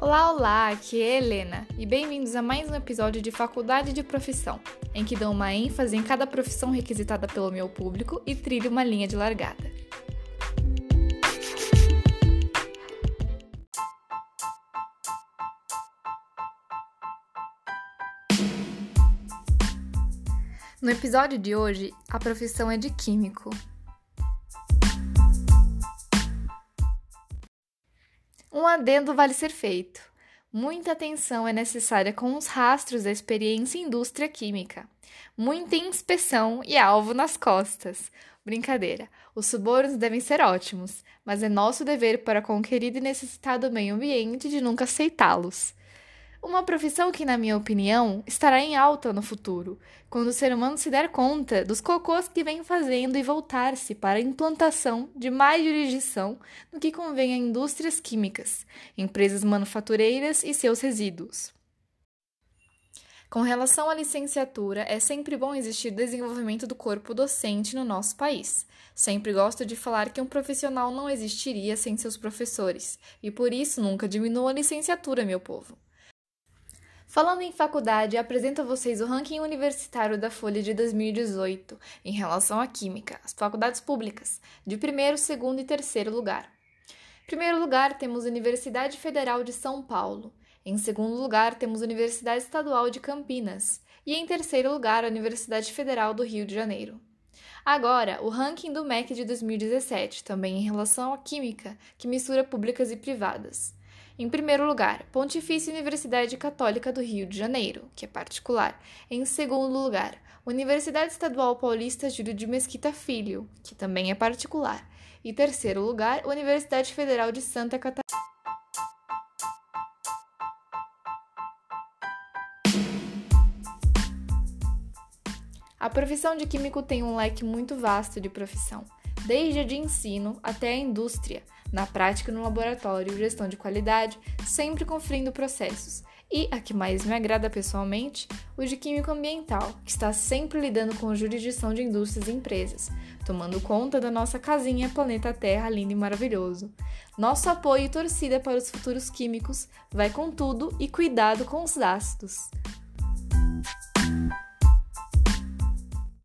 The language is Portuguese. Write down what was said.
Olá, olá, aqui é Helena e bem-vindos a mais um episódio de Faculdade de Profissão, em que dou uma ênfase em cada profissão requisitada pelo meu público e trilho uma linha de largada. No episódio de hoje, a profissão é de químico. Um adendo vale ser feito. Muita atenção é necessária com os rastros da experiência em indústria química. Muita inspeção e alvo nas costas. Brincadeira, os subornos devem ser ótimos, mas é nosso dever para com o querido e necessitado meio ambiente de nunca aceitá-los. Uma profissão que, na minha opinião, estará em alta no futuro, quando o ser humano se der conta dos cocôs que vem fazendo e voltar-se para a implantação de mais jurisdição no que convém a indústrias químicas, empresas manufatureiras e seus resíduos. Com relação à licenciatura, é sempre bom existir desenvolvimento do corpo docente no nosso país. Sempre gosto de falar que um profissional não existiria sem seus professores, e por isso nunca diminua a licenciatura, meu povo. Falando em faculdade, apresento a vocês o ranking universitário da Folha de 2018 em relação à Química, as faculdades públicas, de primeiro, segundo e terceiro lugar. Em primeiro lugar, temos a Universidade Federal de São Paulo. Em segundo lugar, temos Universidade Estadual de Campinas. E em terceiro lugar, a Universidade Federal do Rio de Janeiro. Agora, o ranking do MEC de 2017, também em relação à Química, que mistura públicas e privadas. Em primeiro lugar, Pontifícia Universidade Católica do Rio de Janeiro, que é particular. Em segundo lugar, Universidade Estadual Paulista Júlio de Mesquita Filho, que também é particular. E terceiro lugar, Universidade Federal de Santa Catarina. A profissão de químico tem um leque muito vasto de profissão, desde a de ensino até a indústria, na prática no laboratório, gestão de qualidade, sempre conferindo processos. E a que mais me agrada pessoalmente, o de químico ambiental, que está sempre lidando com jurisdição de indústrias e empresas, tomando conta da nossa casinha planeta Terra lindo e maravilhoso. Nosso apoio e torcida para os futuros químicos vai com tudo e cuidado com os ácidos.